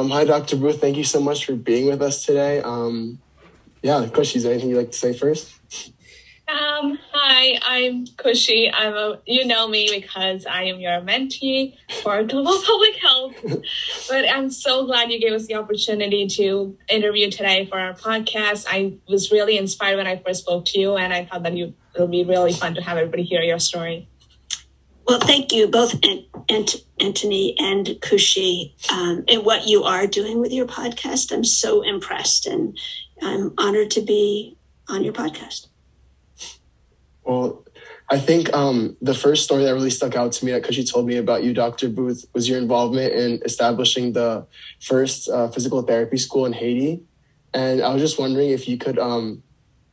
Um, hi, Dr. Booth. Thank you so much for being with us today. Um, yeah, Kushi, is there anything you'd like to say first? Um, hi, I'm Kushi. I'm a, you know me because I am your mentee for global public health. but I'm so glad you gave us the opportunity to interview today for our podcast. I was really inspired when I first spoke to you, and I thought that you it'll be really fun to have everybody hear your story. Well, thank you both, Ant- Anthony and Kushi, um, and what you are doing with your podcast. I'm so impressed, and I'm honored to be on your podcast. Well, I think um, the first story that really stuck out to me that Kushi told me about you, Dr. Booth, was your involvement in establishing the first uh, physical therapy school in Haiti. And I was just wondering if you could um,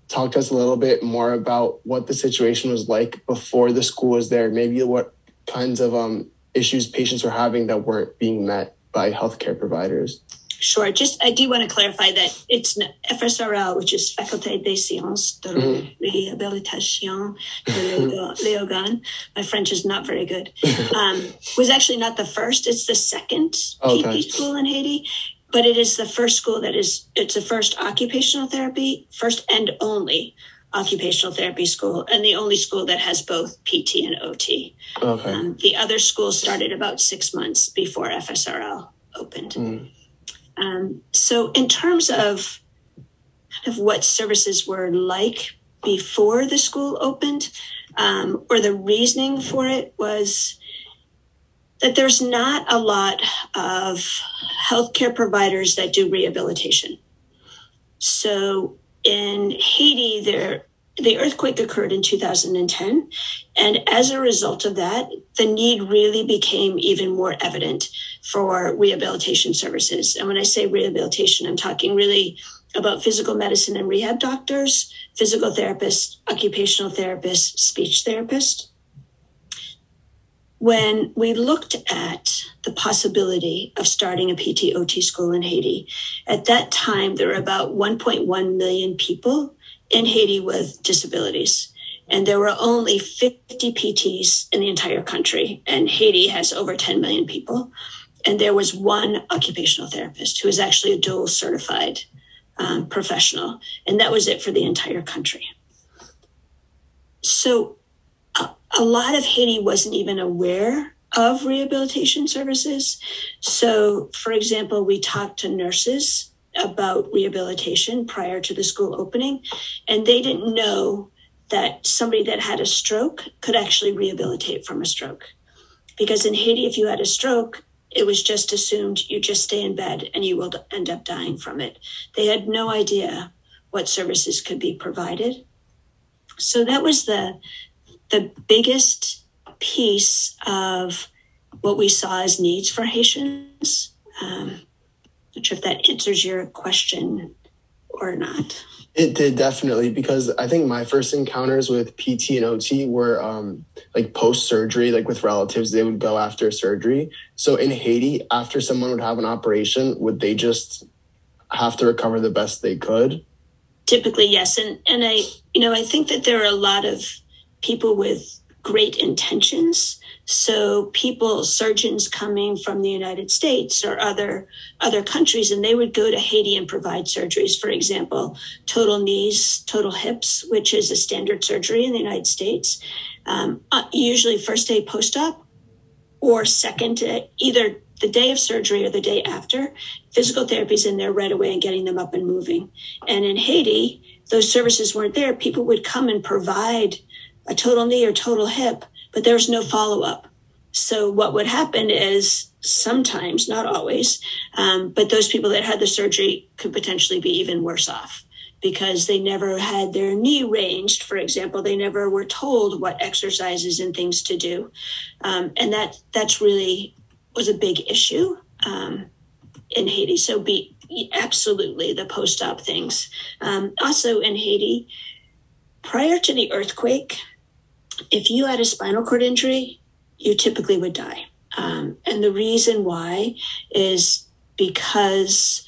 talk to us a little bit more about what the situation was like before the school was there, maybe what kinds of um, issues patients were having that weren't being met by healthcare providers. Sure. Just I do want to clarify that it's FSRL, which is Faculté des Sciences de mm-hmm. Réhabilitation de Léogane. My French is not very good. Um, was actually not the first. It's the second okay. PT school in Haiti, but it is the first school that is. It's the first occupational therapy, first and only occupational therapy school, and the only school that has both PT and OT. Okay. Um, the other school started about six months before FSRL opened. Mm. Um, so, in terms of kind of what services were like before the school opened, um, or the reasoning for it was that there's not a lot of healthcare providers that do rehabilitation. So in Haiti, there the earthquake occurred in 2010. And as a result of that, the need really became even more evident for rehabilitation services. And when I say rehabilitation, I'm talking really about physical medicine and rehab doctors, physical therapists, occupational therapists, speech therapists. When we looked at the possibility of starting a PTOT school in Haiti, at that time, there were about 1.1 million people in Haiti with disabilities. And there were only 50 PTs in the entire country. And Haiti has over 10 million people. And there was one occupational therapist who was actually a dual certified um, professional. And that was it for the entire country. So a, lot of Haiti wasn't even aware of rehabilitation services. So, for example, we talked to nurses about rehabilitation prior to the school opening, and they didn't know that somebody that had a stroke could actually rehabilitate from a stroke. Because in Haiti, if you had a stroke, it was just assumed you just stay in bed and you will end up dying from it. They had no idea what services could be provided. So that was the the biggest piece of what we saw as needs for Haitians. Um, not sure if that answers your question or not. It did definitely because I think my first encounters with PT and OT were um, like post surgery, like with relatives, they would go after surgery. So in Haiti, after someone would have an operation, would they just have to recover the best they could? Typically, yes, and and I, you know, I think that there are a lot of people with great intentions so people, surgeons coming from the United States or other other countries, and they would go to Haiti and provide surgeries. For example, total knees, total hips, which is a standard surgery in the United States. Um, uh, usually first day post op, or second, either the day of surgery or the day after. Physical therapy is in there right away and getting them up and moving. And in Haiti, those services weren't there. People would come and provide a total knee or total hip but there was no follow up. So what would happen is sometimes, not always, um, but those people that had the surgery could potentially be even worse off because they never had their knee ranged, for example. They never were told what exercises and things to do, um, and that that's really was a big issue um, in Haiti. So be absolutely the post-op things. Um, also in Haiti, prior to the earthquake, if you had a spinal cord injury, you typically would die. Um, and the reason why is because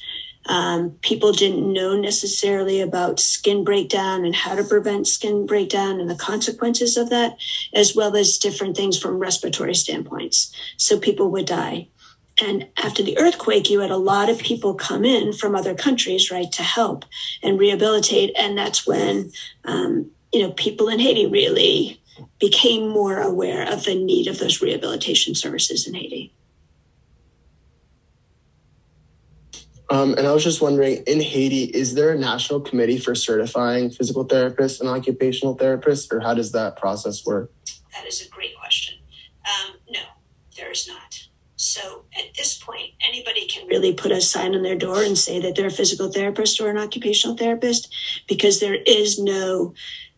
um, people didn't know necessarily about skin breakdown and how to prevent skin breakdown and the consequences of that, as well as different things from respiratory standpoints. So people would die. and after the earthquake, you had a lot of people come in from other countries, right, to help and rehabilitate. And that's when, um, you know, people in Haiti really became more aware of the need of those rehabilitation services in Haiti. Um, and I was just wondering, in Haiti, is there a national committee for certifying physical therapists and occupational therapists, or how does that process work? That is a great question. Um, no, there is not. So at this point, anybody can really put a sign on their door and say that they're a physical therapist or an occupational therapist because there is no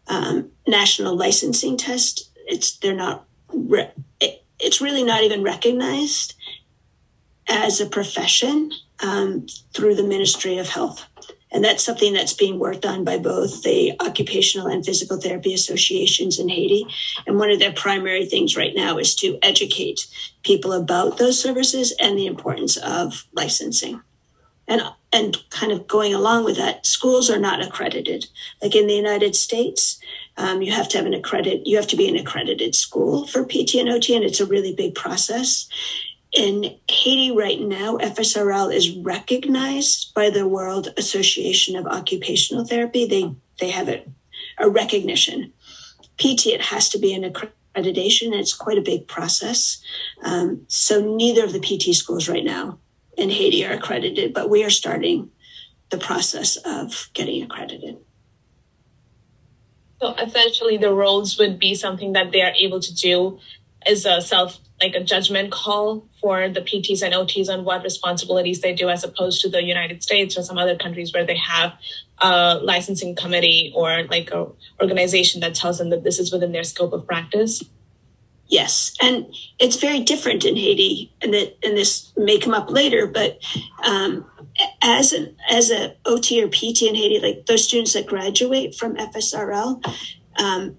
um, national licensing test. It's they're not. Re- it, it's really not even recognized as a profession um, through the Ministry of Health. And that's something that's being worked on by both the occupational and physical therapy associations in Haiti. And one of their primary things right now is to educate people about those services and the importance of licensing. And, and kind of going along with that, schools are not accredited. Like in the United States, um, you have to have an accredit, you have to be an accredited school for PT and OT, and it's a really big process in Haiti right now, FSRL is recognized by the World Association of Occupational Therapy. They they have it a recognition. PT it has to be an accreditation. And it's quite a big process. Um, so neither of the PT schools right now in Haiti are accredited, but we are starting the process of getting accredited. So essentially, the roles would be something that they are able to do as a self like a judgment call for the PTs and OTs on what responsibilities they do, as opposed to the United States or some other countries where they have a licensing committee or like a organization that tells them that this is within their scope of practice. Yes, and it's very different in Haiti, and that and this may come up later, but um, as an as a OT or PT in Haiti, like those students that graduate from FSRL, um,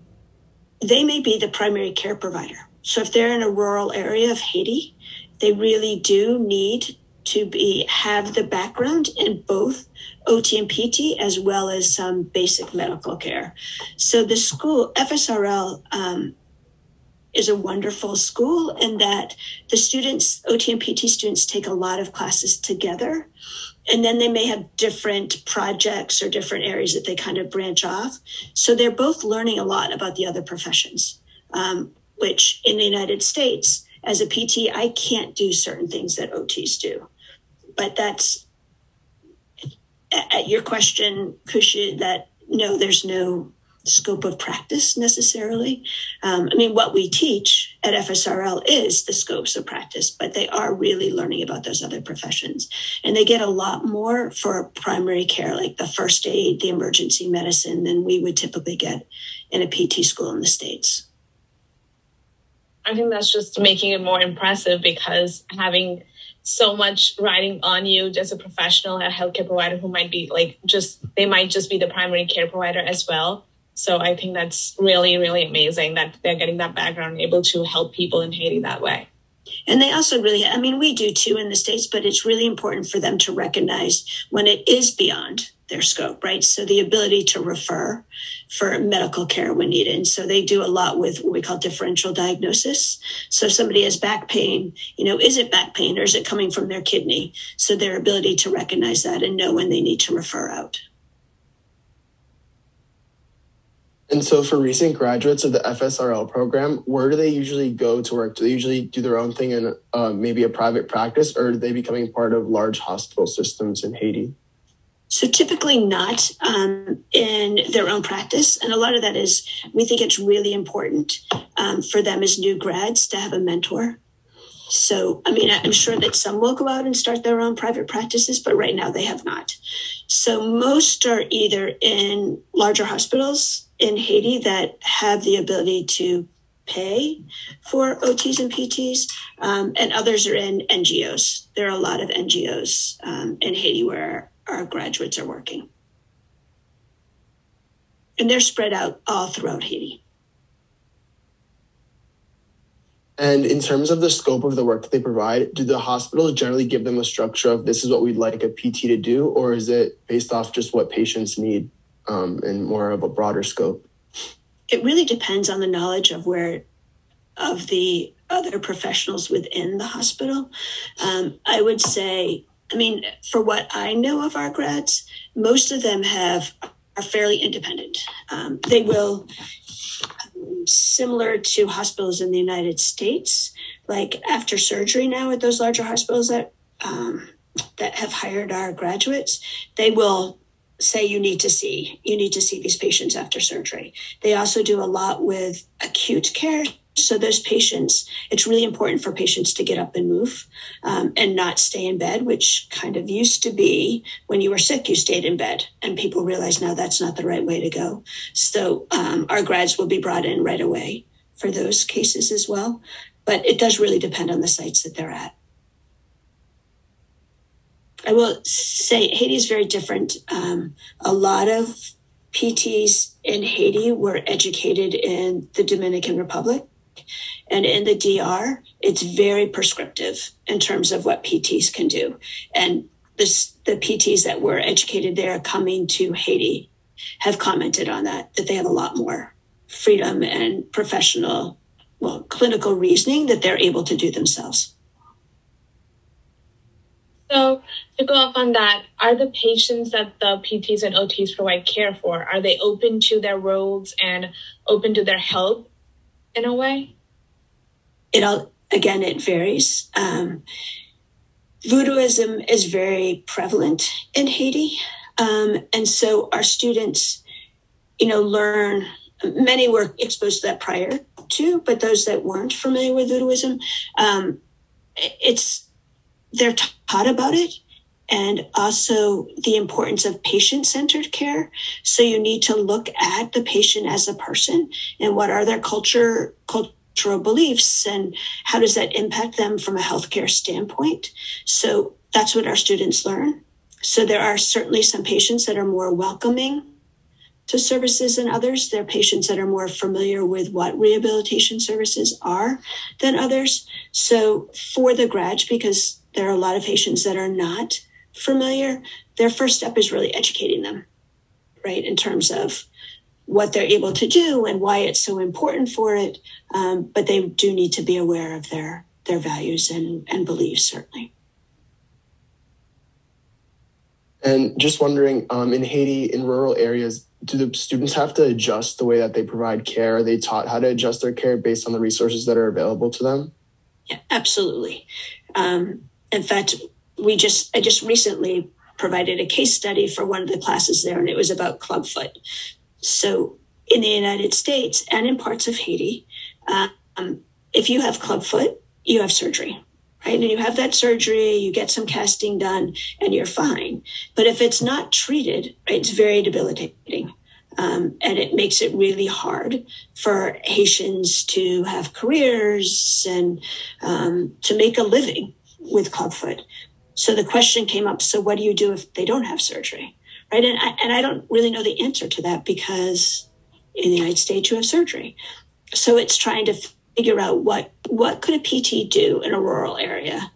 they may be the primary care provider so if they're in a rural area of Haiti, they really do need to be have the background in both OT and PT as well as some basic medical care. So the school FSRL um, is a wonderful school in that the students, OT and PT students, take a lot of classes together. And then they may have different projects or different areas that they kind of branch off. So they're both learning a lot about the other professions. Um, which in the United States, as a PT, I can't do certain things that OTs do. But that's at your question, Kushi, that no, there's no scope of practice necessarily. Um, I mean, what we teach at FSRL is the scopes of practice, but they are really learning about those other professions. And they get a lot more for primary care, like the first aid, the emergency medicine, than we would typically get in a PT school in the States. I think that's just making it more impressive because having so much riding on you as a professional, a healthcare provider who might be like just they might just be the primary care provider as well. So I think that's really, really amazing that they're getting that background able to help people in Haiti that way. And they also really, I mean, we do too in the States, but it's really important for them to recognize when it is beyond their scope, right? So the ability to refer for medical care when needed. And so they do a lot with what we call differential diagnosis. So somebody has back pain, you know, is it back pain or is it coming from their kidney? So their ability to recognize that and know when they need to refer out. And so, for recent graduates of the FSRL program, where do they usually go to work? Do they usually do their own thing in uh, maybe a private practice, or are they becoming part of large hospital systems in Haiti? So typically not um, in their own practice. And a lot of that is we think it's really important um, for them as new grads to have a mentor. So, I mean, I'm sure that some will go out and start their own private practices, but right now they have not. So most are either in larger hospitals in Haiti that have the ability to pay for OTs and PTs, um, and others are in NGOs. There are a lot of NGOs um, in Haiti where our graduates are working. And they're spread out all throughout Haiti. And in terms of the scope of the work that they provide, do the hospitals generally give them a structure of this is what we'd like a PT to do, or is it based off just what patients need um, and more of a broader scope? It really depends on the knowledge of where of the other professionals within the hospital. Um, I would say, I mean, for what I know of our grads, most of them have are fairly independent. Um, they will, similar to hospitals in the United States, like after surgery now at those larger hospitals that um, that have hired our graduates, they will say you need to see you need to see these patients after surgery. They also do a lot with acute care. So those patients, it's really important for patients to get up and move um, and not stay in bed, which kind of used to be when you were sick, you stayed in bed, and people realize now that's not the right way to go. So um, our grads will be brought in right away for those cases as well, but it does really depend on the sites that they're at. I will say Haiti is very different. Um, a lot of PTs in Haiti were educated in the Dominican Republic. And in the DR, it's very prescriptive in terms of what PTs can do. And this, the PTs that were educated there coming to Haiti have commented on that, that they have a lot more freedom and professional, well, clinical reasoning that they're able to do themselves. So to go off on that, are the patients that the PTs and OTs provide care for, are they open to their roles and open to their help in a way? It all, again, it varies. Um, voodooism is very prevalent in Haiti. Um, and so our students, you know, learn, many were exposed to that prior to, but those that weren't familiar with voodooism, um, it's, they're taught about it and also the importance of patient centered care. So you need to look at the patient as a person and what are their culture, cultural beliefs and how does that impact them from a healthcare standpoint. So that's what our students learn. So there are certainly some patients that are more welcoming to services than others. There are patients that are more familiar with what rehabilitation services are than others. So for the grad, because there are a lot of patients that are not familiar, their first step is really educating them, right, in terms of what they're able to do and why it's so important for it. Um, but they do need to be aware of their their values and, and beliefs, certainly. And just wondering, um, in Haiti, in rural areas, do the students have to adjust the way that they provide care? Are they taught how to adjust their care based on the resources that are available to them? Yeah, absolutely. Um, in fact, we just I just recently provided a case study for one of the classes there, and it was about clubfoot. So in the United States and in parts of Haiti, um, if you have clubfoot, you have surgery, right? And you have that surgery, you get some casting done, and you're fine. But if it's not treated, right, it's very debilitating. Um, and it makes it really hard for Haitians to have careers and um, to make a living with clubfoot. So the question came up so, what do you do if they don't have surgery? Right. And I, and I don't really know the answer to that because in the United States, you have surgery. So it's trying to figure out what, what could a PT do in a rural area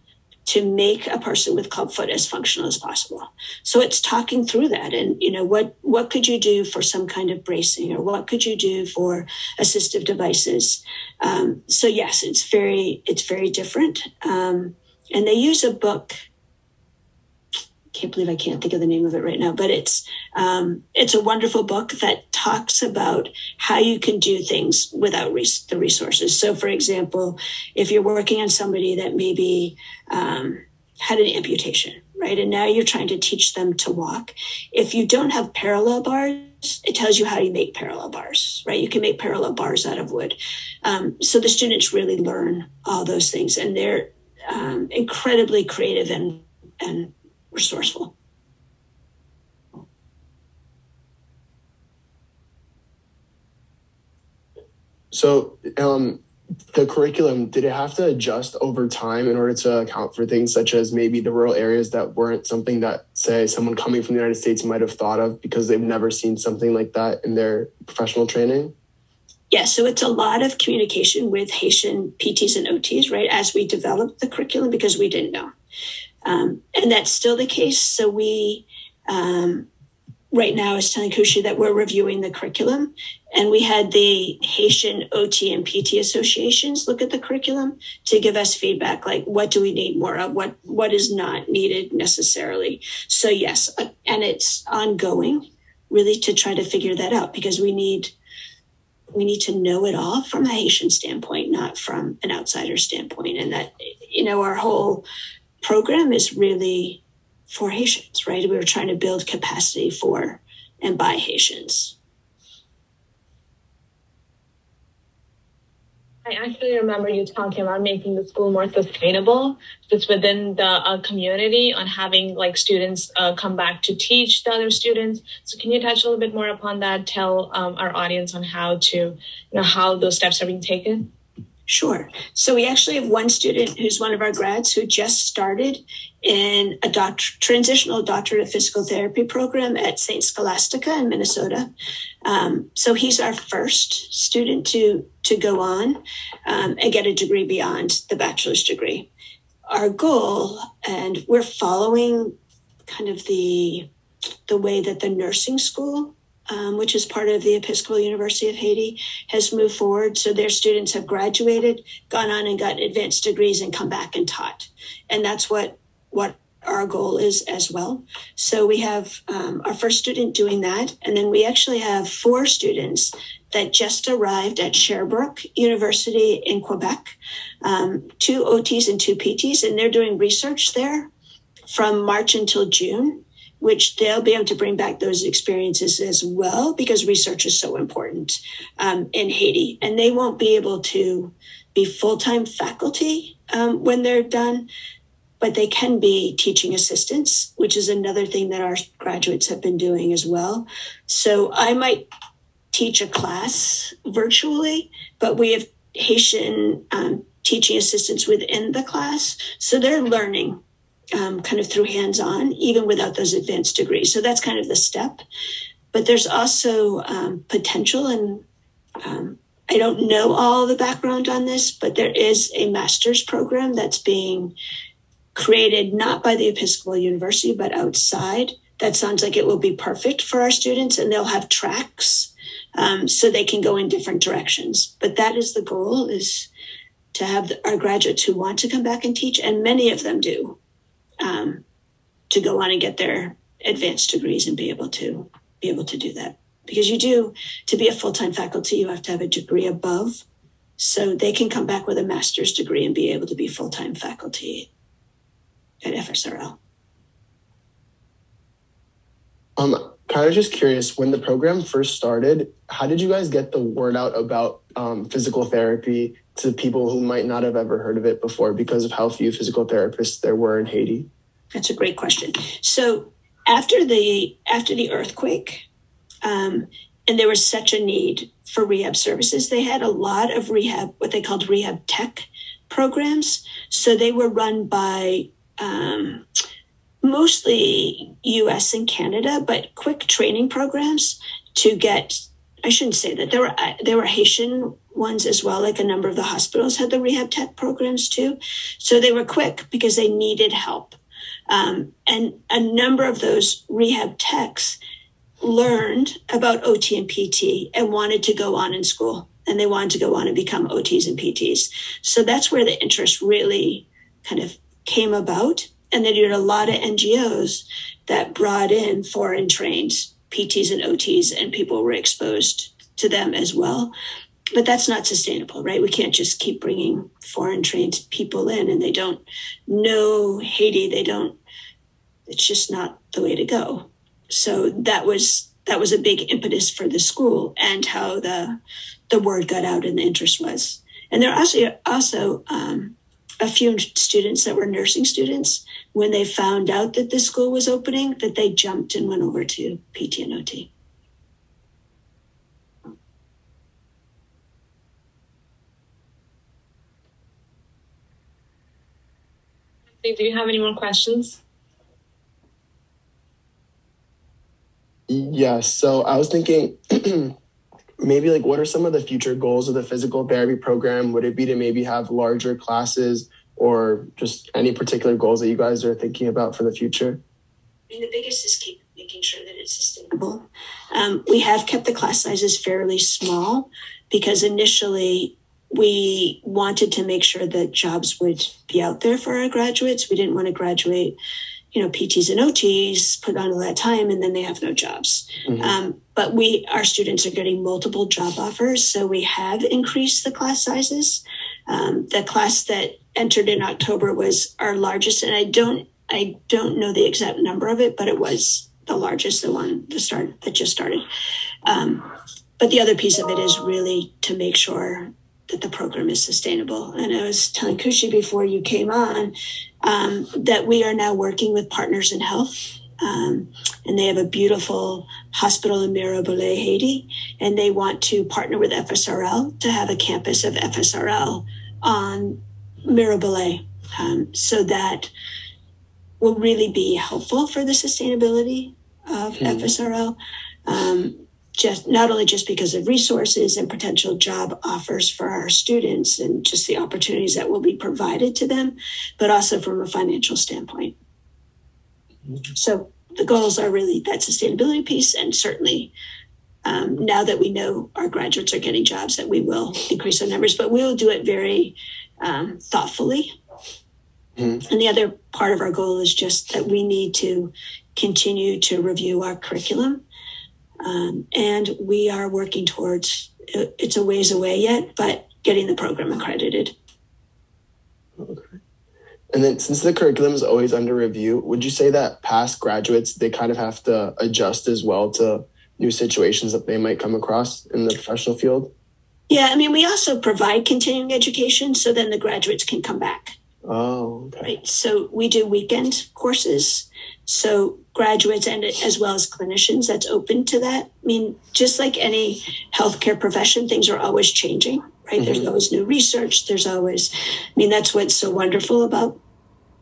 to make a person with clubfoot as functional as possible. So it's talking through that and you know what what could you do for some kind of bracing or what could you do for assistive devices. Um, so yes, it's very it's very different. Um, and they use a book can't believe I can't think of the name of it right now, but it's um, it's a wonderful book that talks about how you can do things without res- the resources. So, for example, if you're working on somebody that maybe um, had an amputation, right, and now you're trying to teach them to walk, if you don't have parallel bars, it tells you how you make parallel bars, right? You can make parallel bars out of wood. Um, so the students really learn all those things, and they're um, incredibly creative and and resourceful. So, um, the curriculum did it have to adjust over time in order to account for things such as maybe the rural areas that weren't something that say someone coming from the united states might have thought of because they've never seen something like that in their professional training yeah so it's a lot of communication with haitian pts and ots right as we developed the curriculum because we didn't know um, and that's still the case. So we, um, right now, is telling Kushi that we're reviewing the curriculum, and we had the Haitian OT and PT associations look at the curriculum to give us feedback, like what do we need more of, what what is not needed necessarily. So yes, uh, and it's ongoing, really, to try to figure that out because we need we need to know it all from a Haitian standpoint, not from an outsider standpoint, and that you know our whole program is really for Haitians, right? We were trying to build capacity for and by Haitians. I actually remember you talking about making the school more sustainable, just within the uh, community, on having like students uh, come back to teach the other students. So, can you touch a little bit more upon that? Tell um, our audience on how to, you know, how those steps are being taken. Sure. So we actually have one student who's one of our grads who just started in a transitional doctorate of physical therapy program at St. Scholastica in Minnesota. Um, so he's our first student to to go on um, and get a degree beyond the bachelor's degree. Our goal, and we're following kind of the the way that the nursing school um, which is part of the Episcopal University of Haiti, has moved forward. So their students have graduated, gone on and got advanced degrees, and come back and taught. And that's what what our goal is as well. So we have um, our first student doing that, and then we actually have four students that just arrived at Sherbrooke University in Quebec, um, two OTs and two PTs, and they're doing research there from March until June which they'll be able to bring back those experiences as well because research is so important um, in Haiti. And they won't be able to be full time faculty um, when they're done, but they can be teaching assistants, which is another thing that our graduates have been doing as well. So I might teach a class virtually, but we have Haitian um, teaching assistants within the class. So they're learning um, kind of through hands on, even without those advanced degrees. So that's kind of the step. But there's also um, potential, and um, I don't know all the background on this, but there is a master's program that's being created not by the Episcopal University, but outside. That sounds like it will be perfect for our students, and they'll have tracks um, so they can go in different directions. But that is the goal: is to have our graduates who want to come back and teach, and many of them do um, to go on and get their advanced degrees and be able to be able to do that. Because you do to be a full-time faculty you have to have a degree above. So they can come back with a master's degree and be able to be full-time faculty at fsrl um kind of just curious when the program first started how did you guys get the word out about um, physical therapy to people who might not have ever heard of it before because of how few physical therapists there were in Haiti? That's a great question. So after the after the earthquake, um, and there was such a need for rehab services, they had a lot of rehab, what they called rehab tech programs. So they were run by um, mostly U.S. and Canada, but quick training programs to get. I shouldn't say that there were there were Haitian ones as well. Like a number of the hospitals had the rehab tech programs too. So they were quick because they needed help. Um, and a number of those rehab techs learned about OT and PT and wanted to go on in school and they wanted to go on and become OTs and PTs. So that's where the interest really kind of came about. And then you had a lot of NGOs that brought in foreign trained PTs and OTs and people were exposed to them as well but that's not sustainable, right? We can't just keep bringing foreign trained people in and they don't know Haiti. They don't, it's just not the way to go. So that was, that was a big impetus for the school and how the, the word got out and the interest was. And there are also, also, um, a few students that were nursing students when they found out that the school was opening that they jumped and went over to PT and OT. do you have any more questions? Yes. So I was thinking maybe like what are some of the future goals of the physical therapy program? Would it be to maybe have larger classes or just any particular goals that you guys are thinking about for the future? I mean, the biggest is keeping making sure that it's sustainable. Um, we have kept the class sizes fairly small because initially we wanted to make sure that jobs would be out there for our graduates. We didn't want to graduate, you know, PTs and OTs, put on all that time, and then they have no jobs. Mm-hmm. Um, but we, our students are getting multiple job offers, so we have increased the class sizes. Um, the class that entered in October was our largest, and I don't, I don't know the exact number of it, but it was the largest, the one the start that just started. Um, but the other piece of it is really to make sure that the program is sustainable. And I was telling Kushi before you came on um, that we are now working with Partners in Health. Um, and they have a beautiful hospital in Mirebalais, Haiti, and they want to partner with FSRL to have a campus of FSRL on Mirebalais. Um, so that will really be helpful for the sustainability of mm-hmm. FSRL. Um, just not only just because of resources and potential job offers for our students and just the opportunities that will be provided to them, but also from a financial standpoint. So the goals are really that sustainability piece, and certainly um, now that we know our graduates are getting jobs, that we will increase our numbers, but we will do it very um, thoughtfully. Mm-hmm. And the other part of our goal is just that we need to continue to review our curriculum um, and we are working towards it's a ways away yet, but getting the program accredited. Okay. And then since the curriculum is always under review, would you say that past graduates they kind of have to adjust as well to new situations that they might come across in the professional field? Yeah, I mean, we also provide continuing education so then the graduates can come back. Oh, okay. Right. So we do weekend courses. So graduates and as well as clinicians that's open to that. I mean, just like any healthcare profession, things are always changing, right? Mm-hmm. There's always new research. There's always, I mean, that's what's so wonderful about,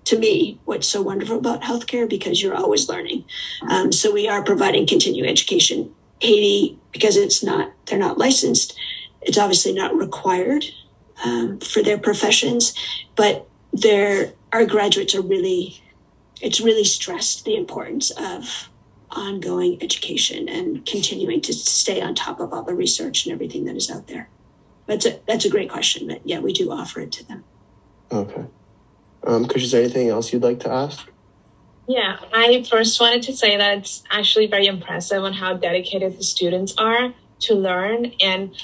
to me, what's so wonderful about healthcare because you're always learning. Um, so we are providing continuing education. Haiti, because it's not, they're not licensed, it's obviously not required um, for their professions, but their our graduates are really it's really stressed the importance of ongoing education and continuing to stay on top of all the research and everything that is out there. That's a that's a great question, but yeah, we do offer it to them. Okay. Um, could you say anything else you'd like to ask? Yeah, I first wanted to say that it's actually very impressive on how dedicated the students are to learn and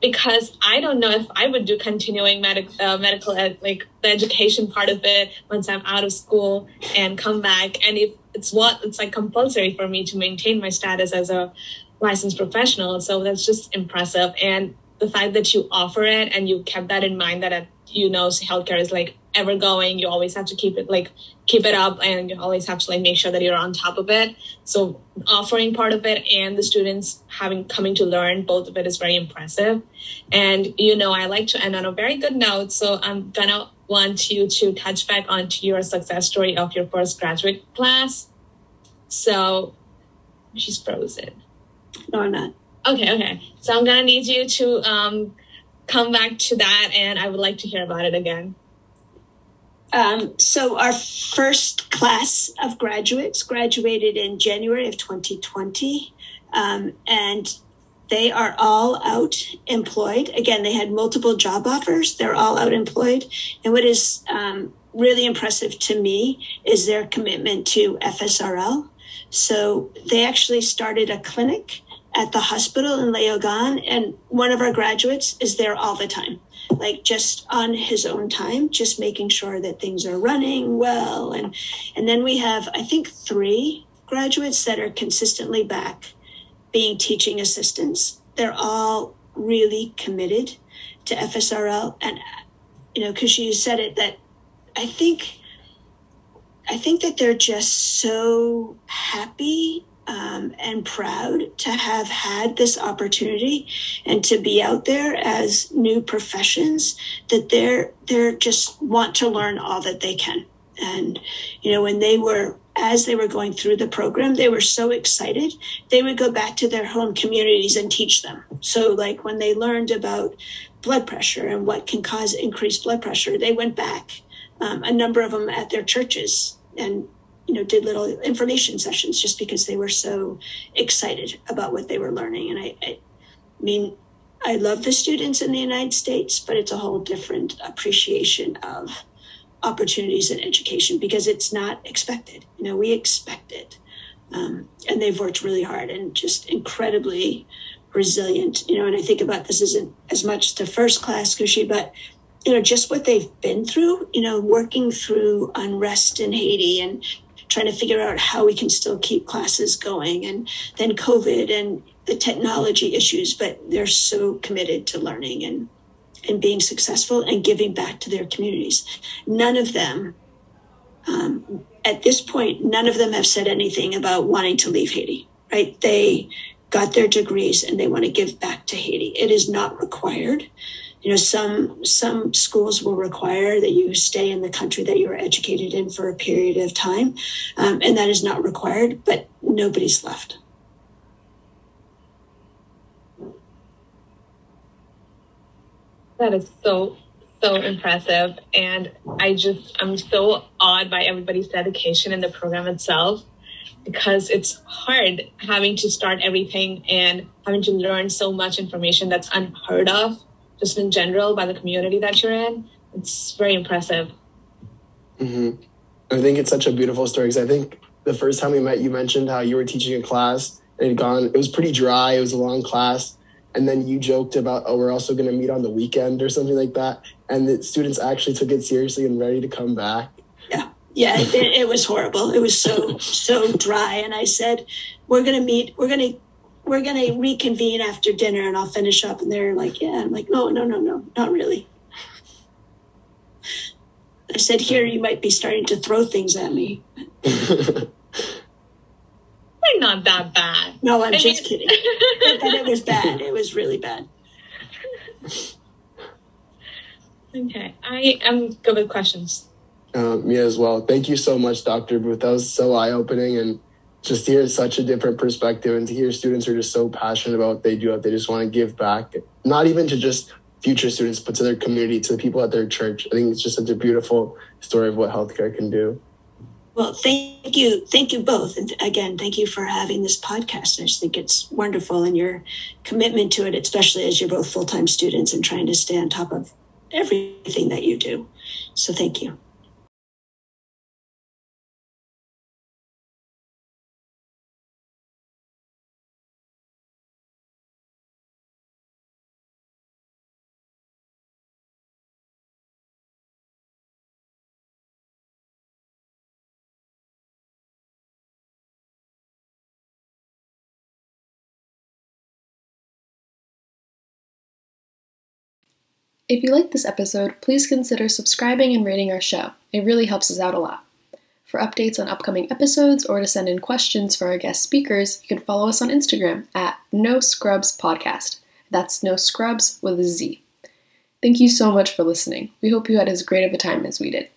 because I don't know if I would do continuing medic, uh, medical ed, like the education part of it once I'm out of school and come back. And if it's what it's like compulsory for me to maintain my status as a licensed professional. So that's just impressive. And the fact that you offer it and you kept that in mind that, you know, healthcare is like ever going you always have to keep it like keep it up and you always have to like make sure that you're on top of it. So offering part of it and the students having coming to learn both of it is very impressive. And you know i like to end on a very good note. So i'm gonna want you to touch back onto your success story of your first graduate class. So she's frozen. No i'm not. Okay okay. So i'm gonna need you to um come back to that and i would like to hear about it again um, so our first class of graduates graduated in January of 2020, um, and they are all out employed. Again, they had multiple job offers. They're all out employed. And what is um, really impressive to me is their commitment to FSRL. So they actually started a clinic at the hospital in Léogâne, and one of our graduates is there all the time like just on his own time, just making sure that things are running well. And, and then we have, I think, three graduates that are consistently back being teaching assistants. They're all really committed to FSRL. And, you know, because you said it, that I think, I think that they're just so happy um, and proud to have had this opportunity and to be out there as new professions that they're they're just want to learn all that they can. And you know when they were as they were going through the program they were so excited they would go back to their home communities and teach them. So like when they learned about blood pressure and what can cause increased blood pressure they went back um, a number of them at their churches and you know, did little information sessions just because they were so excited about what they were learning. And I, I mean, I love the students in the United States, but it's a whole different appreciation of opportunities in education because it's not expected. You know, we expect it. Um, and they've worked really hard and just incredibly resilient. You know, and I think about this isn't as much the first class, Kushi, but you know, just what they've been through, you know, working through unrest in Haiti and trying to figure out how we can still keep classes going and then COVID and the technology issues, but they're so committed to learning and and being successful and giving back to their communities. None of them, um, at this point, none of them have said anything about wanting to leave Haiti, right? They got their degrees and they want to give back to Haiti. It is not required. You know, some some schools will require that you stay in the country that you were educated in for a period of time, um, and that is not required. But nobody's left. That is so so impressive, and I just I'm so awed by everybody's dedication in the program itself because it's hard having to start everything and having to learn so much information that's unheard of just in general by the community that you're in. It's very impressive. Mm-hmm. I think it's such a beautiful story because I think the first time we met, you mentioned how you were teaching a class and it had gone. It was pretty dry. It was a long class, and then you joked about, oh, we're also going to meet on the weekend or something like that. And the students actually took it seriously and ready to come back. Yeah. Yeah, it, it was horrible. It was so, so dry. And I said, we're going to meet, we're going to, we're going to reconvene after dinner and I'll finish up. And they're like, yeah. I'm like, no, no, no, no, not really. I said, here, you might be starting to throw things at me. not that bad. No, I'm I just mean... kidding. but it was bad. It was really bad. Okay, I am good with questions. Uh, me as well. Thank you so much, Dr. Booth. That was so eye opening and just hear such a different perspective and to hear students are just so passionate about what they do, they just want to give back, not even to just future students, but to their community, to the people at their church. I think it's just such a beautiful story of what healthcare can do. Well, thank you. Thank you both. And again, thank you for having this podcast. I just think it's wonderful and your commitment to it, especially as you're both full time students and trying to stay on top of everything that you do. So thank you. If you like this episode, please consider subscribing and rating our show. It really helps us out a lot. For updates on upcoming episodes or to send in questions for our guest speakers, you can follow us on Instagram at No Scrubs Podcast. That's No Scrubs with a Z. Thank you so much for listening. We hope you had as great of a time as we did.